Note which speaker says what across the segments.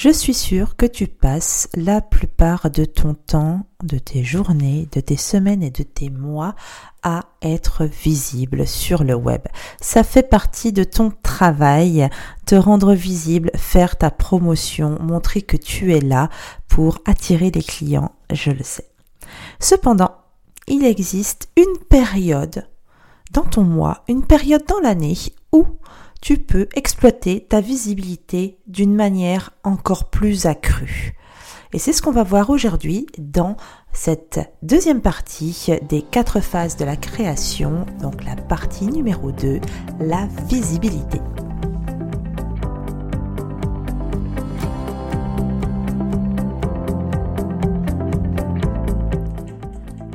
Speaker 1: Je suis sûre que tu passes la plupart de ton temps, de tes journées, de tes semaines et de tes mois à être visible sur le web. Ça fait partie de ton travail, te rendre visible, faire ta promotion, montrer que tu es là pour attirer des clients, je le sais. Cependant, il existe une période dans ton mois, une période dans l'année où tu peux exploiter ta visibilité d'une manière encore plus accrue. Et c'est ce qu'on va voir aujourd'hui dans cette deuxième partie des quatre phases de la création, donc la partie numéro 2, la visibilité.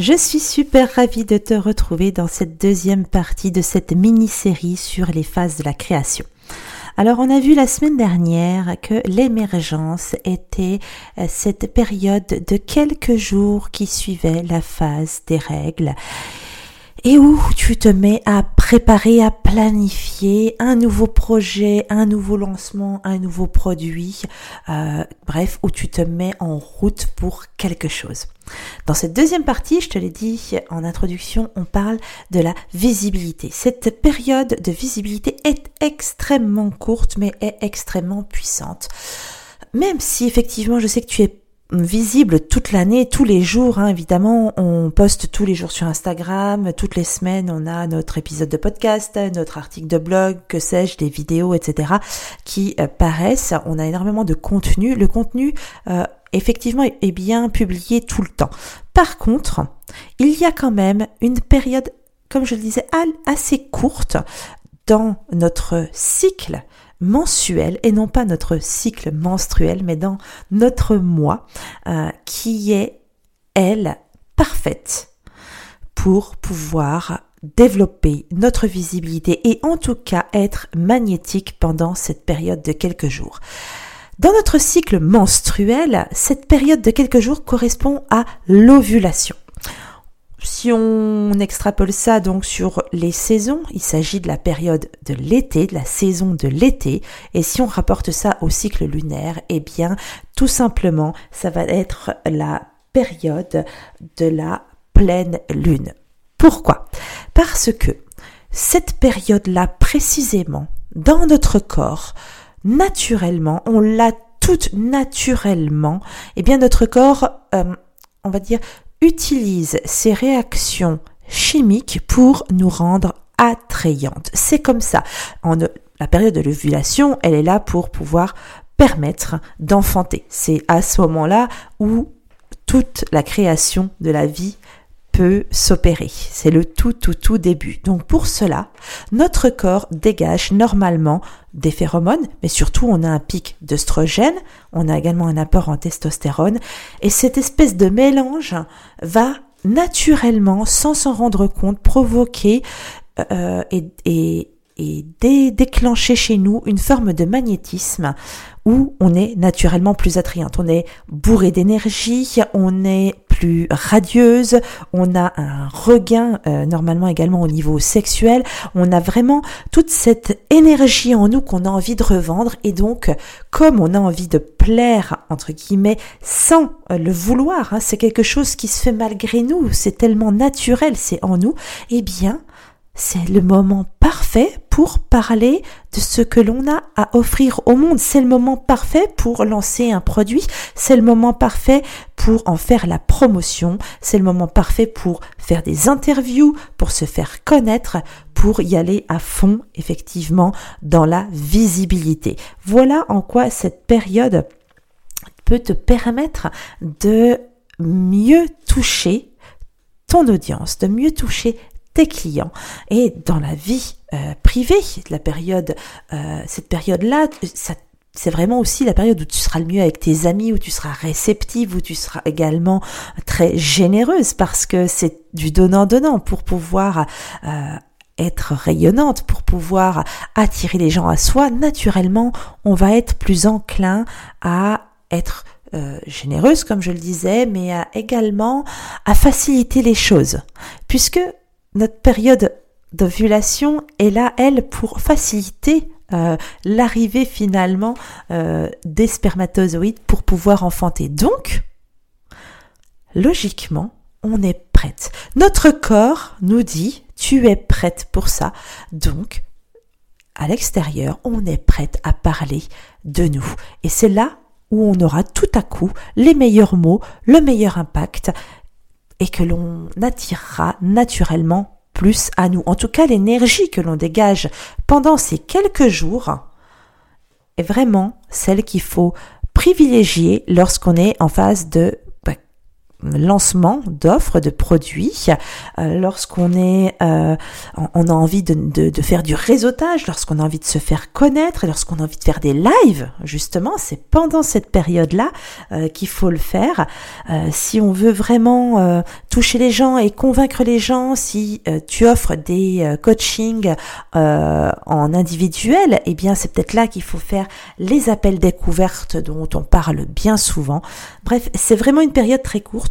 Speaker 1: Je suis super ravie de te retrouver dans cette deuxième partie de cette mini-série sur les phases de la création. Alors on a vu la semaine dernière que l'émergence était euh, cette période de quelques jours qui suivait la phase des règles et où tu te mets à préparer, à planifier un nouveau projet, un nouveau lancement, un nouveau produit, euh, bref, où tu te mets en route pour quelque chose. Dans cette deuxième partie, je te l'ai dit en introduction, on parle de la visibilité. Cette période de visibilité est extrêmement courte, mais est extrêmement puissante. Même si effectivement, je sais que tu es visible toute l'année, tous les jours. Hein, évidemment, on poste tous les jours sur Instagram. Toutes les semaines, on a notre épisode de podcast, notre article de blog, que sais-je, des vidéos, etc. qui euh, paraissent. On a énormément de contenu. Le contenu, euh, effectivement, est bien publié tout le temps. Par contre, il y a quand même une période, comme je le disais, assez courte dans notre cycle mensuel et non pas notre cycle menstruel, mais dans notre mois euh, qui est, elle, parfaite pour pouvoir développer notre visibilité et en tout cas être magnétique pendant cette période de quelques jours. Dans notre cycle menstruel, cette période de quelques jours correspond à l'ovulation. Si on extrapole ça donc sur les saisons, il s'agit de la période de l'été, de la saison de l'été, et si on rapporte ça au cycle lunaire, eh bien tout simplement ça va être la période de la pleine lune. Pourquoi? Parce que cette période-là précisément, dans notre corps, naturellement, on l'a toute naturellement, eh bien notre corps, euh, on va dire, utilise ces réactions chimiques pour nous rendre attrayantes. C'est comme ça. En, la période de l'ovulation, elle est là pour pouvoir permettre d'enfanter. C'est à ce moment-là où toute la création de la vie peut s'opérer. C'est le tout, tout, tout début. Donc pour cela, notre corps dégage normalement des phéromones, mais surtout on a un pic d'œstrogène, on a également un apport en testostérone, et cette espèce de mélange va naturellement, sans s'en rendre compte, provoquer euh, et, et, et déclencher chez nous une forme de magnétisme où on est naturellement plus attrayante. On est bourré d'énergie, on est radieuse, on a un regain euh, normalement également au niveau sexuel, on a vraiment toute cette énergie en nous qu'on a envie de revendre et donc comme on a envie de plaire entre guillemets sans euh, le vouloir, hein, c'est quelque chose qui se fait malgré nous, c'est tellement naturel, c'est en nous, eh bien c'est le moment parfait pour parler de ce que l'on a à offrir au monde. C'est le moment parfait pour lancer un produit. C'est le moment parfait pour en faire la promotion. C'est le moment parfait pour faire des interviews, pour se faire connaître, pour y aller à fond, effectivement, dans la visibilité. Voilà en quoi cette période peut te permettre de mieux toucher ton audience, de mieux toucher tes clients. Et dans la vie euh, privée, la période, euh, cette période-là, c'est vraiment aussi la période où tu seras le mieux avec tes amis, où tu seras réceptive, où tu seras également très généreuse parce que c'est du donnant-donnant pour pouvoir euh, être rayonnante, pour pouvoir attirer les gens à soi. Naturellement, on va être plus enclin à être euh, généreuse, comme je le disais, mais également à faciliter les choses, puisque notre période d'ovulation est là, elle, pour faciliter euh, l'arrivée finalement euh, des spermatozoïdes pour pouvoir enfanter. Donc, logiquement, on est prête. Notre corps nous dit, tu es prête pour ça. Donc, à l'extérieur, on est prête à parler de nous. Et c'est là où on aura tout à coup les meilleurs mots, le meilleur impact et que l'on attirera naturellement plus à nous. En tout cas, l'énergie que l'on dégage pendant ces quelques jours est vraiment celle qu'il faut privilégier lorsqu'on est en phase de lancement d'offres, de produits, euh, lorsqu'on est, euh, on a envie de, de, faire du réseautage, lorsqu'on a envie de se faire connaître, lorsqu'on a envie de faire des lives, justement, c'est pendant cette période-là euh, qu'il faut le faire. si on veut vraiment toucher les gens et convaincre les gens, si tu offres des coachings en individuel, eh bien c'est peut-être là qu'il faut faire les appels découvertes dont on parle bien souvent. Bref, c'est vraiment une période très courte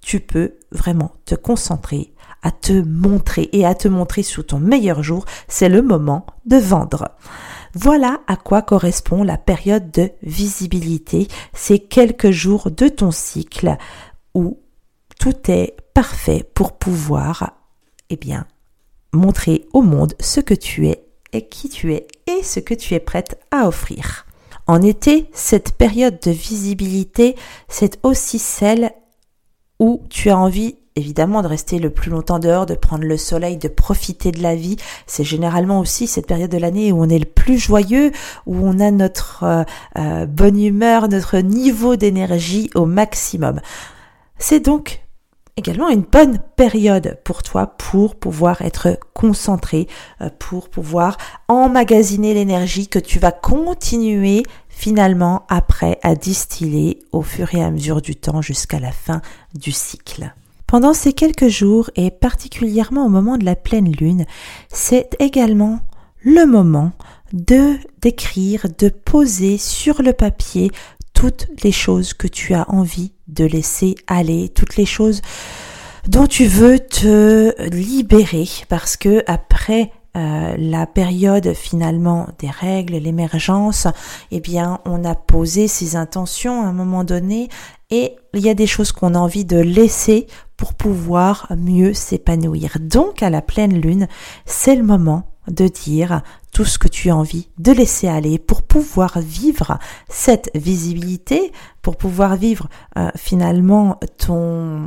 Speaker 1: tu peux vraiment te concentrer à te montrer et à te montrer sous ton meilleur jour, c'est le moment de vendre. Voilà à quoi correspond la période de visibilité, ces quelques jours de ton cycle où tout est parfait pour pouvoir, eh bien, montrer au monde ce que tu es et qui tu es et ce que tu es prête à offrir. En été, cette période de visibilité, c'est aussi celle où tu as envie évidemment de rester le plus longtemps dehors, de prendre le soleil, de profiter de la vie. C'est généralement aussi cette période de l'année où on est le plus joyeux, où on a notre euh, euh, bonne humeur, notre niveau d'énergie au maximum. C'est donc également une bonne période pour toi pour pouvoir être concentré, euh, pour pouvoir emmagasiner l'énergie que tu vas continuer finalement après à distiller au fur et à mesure du temps jusqu'à la fin du cycle. Pendant ces quelques jours et particulièrement au moment de la pleine lune, c'est également le moment de d'écrire, de poser sur le papier toutes les choses que tu as envie de laisser aller, toutes les choses dont tu veux te libérer parce que après euh, la période finalement des règles, l'émergence, eh bien, on a posé ses intentions à un moment donné et il y a des choses qu'on a envie de laisser pour pouvoir mieux s'épanouir. Donc, à la pleine lune, c'est le moment de dire tout ce que tu as envie de laisser aller pour pouvoir vivre cette visibilité, pour pouvoir vivre euh, finalement ton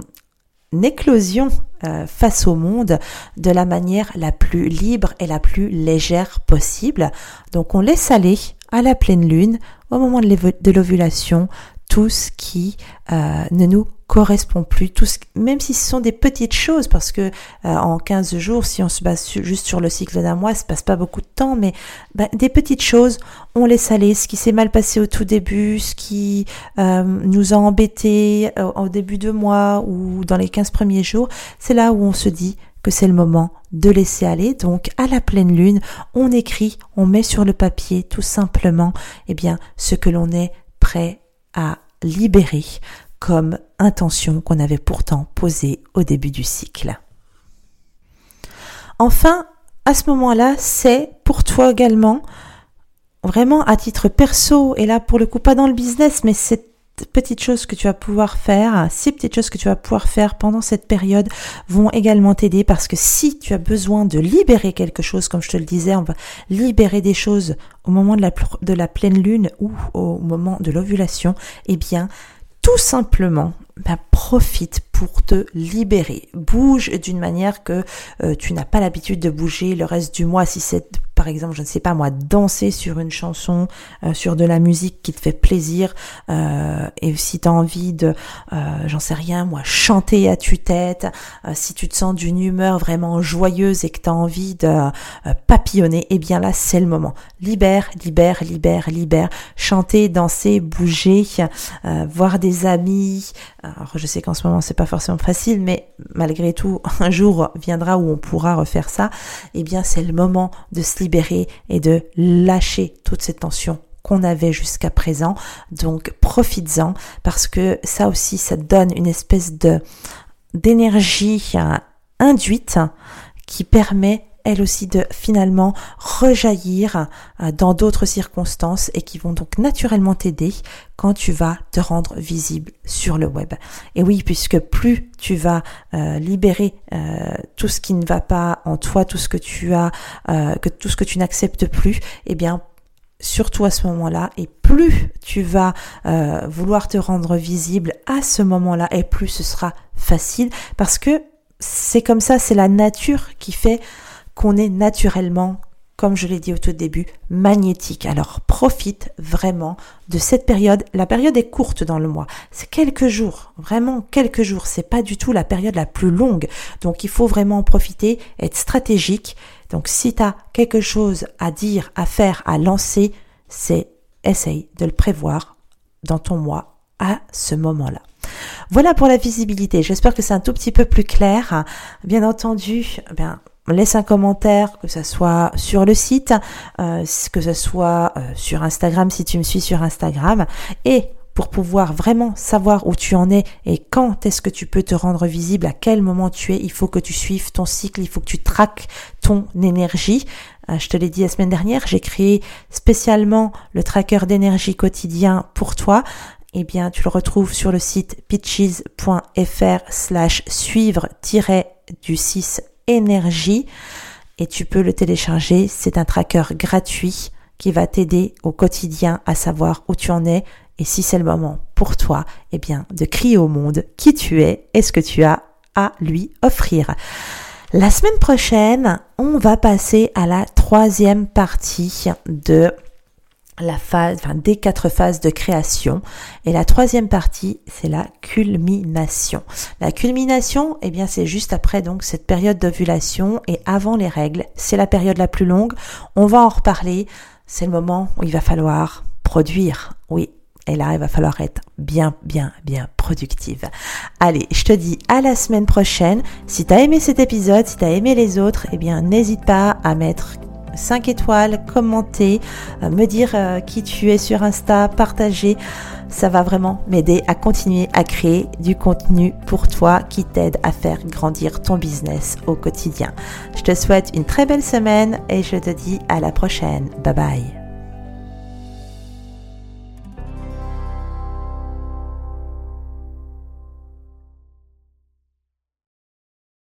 Speaker 1: éclosion euh, face au monde de la manière la plus libre et la plus légère possible. Donc on laisse aller à la pleine lune, au moment de l'ovulation, tout ce qui euh, ne nous correspond plus, tout ce, même si ce sont des petites choses, parce que euh, en 15 jours, si on se base juste sur le cycle d'un mois, ça passe pas beaucoup de temps, mais ben, des petites choses, on laisse aller ce qui s'est mal passé au tout début, ce qui euh, nous a embêté au début de mois ou dans les 15 premiers jours, c'est là où on se dit que c'est le moment de laisser aller. Donc à la pleine lune, on écrit, on met sur le papier tout simplement eh bien ce que l'on est prêt à libérer comme intention qu'on avait pourtant posée au début du cycle. Enfin, à ce moment-là, c'est pour toi également, vraiment à titre perso, et là pour le coup pas dans le business, mais c'est petites choses que tu vas pouvoir faire, six petites choses que tu vas pouvoir faire pendant cette période vont également t'aider parce que si tu as besoin de libérer quelque chose, comme je te le disais, on va libérer des choses au moment de la, pleine lune ou au moment de l'ovulation, eh bien, tout simplement, ben, profite pour te libérer. Bouge d'une manière que euh, tu n'as pas l'habitude de bouger le reste du mois. Si c'est par exemple, je ne sais pas moi, danser sur une chanson, euh, sur de la musique qui te fait plaisir, euh, et si tu as envie de, j'en sais rien, moi, chanter à tue-tête, si tu te sens d'une humeur vraiment joyeuse et que tu as envie de papillonner, eh bien là, c'est le moment. Libère, libère, libère, libère. Chanter, danser, bouger, voir des amis. Alors, je sais qu'en ce moment, c'est pas forcément facile, mais malgré tout, un jour viendra où on pourra refaire ça. Eh bien, c'est le moment de se libérer et de lâcher toute cette tension qu'on avait jusqu'à présent. Donc, profites-en parce que ça aussi, ça donne une espèce de d'énergie induite qui permet elle aussi de finalement rejaillir euh, dans d'autres circonstances et qui vont donc naturellement t'aider quand tu vas te rendre visible sur le web. Et oui, puisque plus tu vas euh, libérer euh, tout ce qui ne va pas en toi, tout ce que tu as, que tout ce que tu n'acceptes plus, eh bien surtout à ce moment-là, et plus tu vas vouloir te rendre visible à ce moment-là, et plus ce sera facile, parce que c'est comme ça, c'est la nature qui fait qu'on est naturellement, comme je l'ai dit au tout début, magnétique. Alors profite vraiment de cette période. La période est courte dans le mois. C'est quelques jours, vraiment quelques jours. C'est pas du tout la période la plus longue. Donc il faut vraiment en profiter, être stratégique. Donc si tu as quelque chose à dire, à faire, à lancer, c'est essaye de le prévoir dans ton mois à ce moment-là. Voilà pour la visibilité. J'espère que c'est un tout petit peu plus clair. Bien entendu, bien, laisse un commentaire, que ce soit sur le site, euh, que ce soit euh, sur Instagram si tu me suis sur Instagram. Et pour pouvoir vraiment savoir où tu en es et quand est-ce que tu peux te rendre visible, à quel moment tu es, il faut que tu suives ton cycle, il faut que tu traques ton énergie. Euh, je te l'ai dit la semaine dernière, j'ai créé spécialement le tracker d'énergie quotidien pour toi. Eh bien, tu le retrouves sur le site pitches.fr slash suivre du 6 énergie et tu peux le télécharger. C'est un tracker gratuit qui va t'aider au quotidien à savoir où tu en es et si c'est le moment pour toi, eh bien, de crier au monde qui tu es et ce que tu as à lui offrir. La semaine prochaine, on va passer à la troisième partie de la phase, enfin des quatre phases de création. Et la troisième partie, c'est la culmination. La culmination, eh bien, c'est juste après donc cette période d'ovulation et avant les règles. C'est la période la plus longue. On va en reparler. C'est le moment où il va falloir produire. Oui. Et là, il va falloir être bien, bien, bien productive. Allez, je te dis à la semaine prochaine. Si tu as aimé cet épisode, si tu as aimé les autres, eh bien, n'hésite pas à mettre 5 étoiles, commenter, euh, me dire euh, qui tu es sur Insta, partager. Ça va vraiment m'aider à continuer à créer du contenu pour toi qui t'aide à faire grandir ton business au quotidien. Je te souhaite une très belle semaine et je te dis à la prochaine. Bye bye.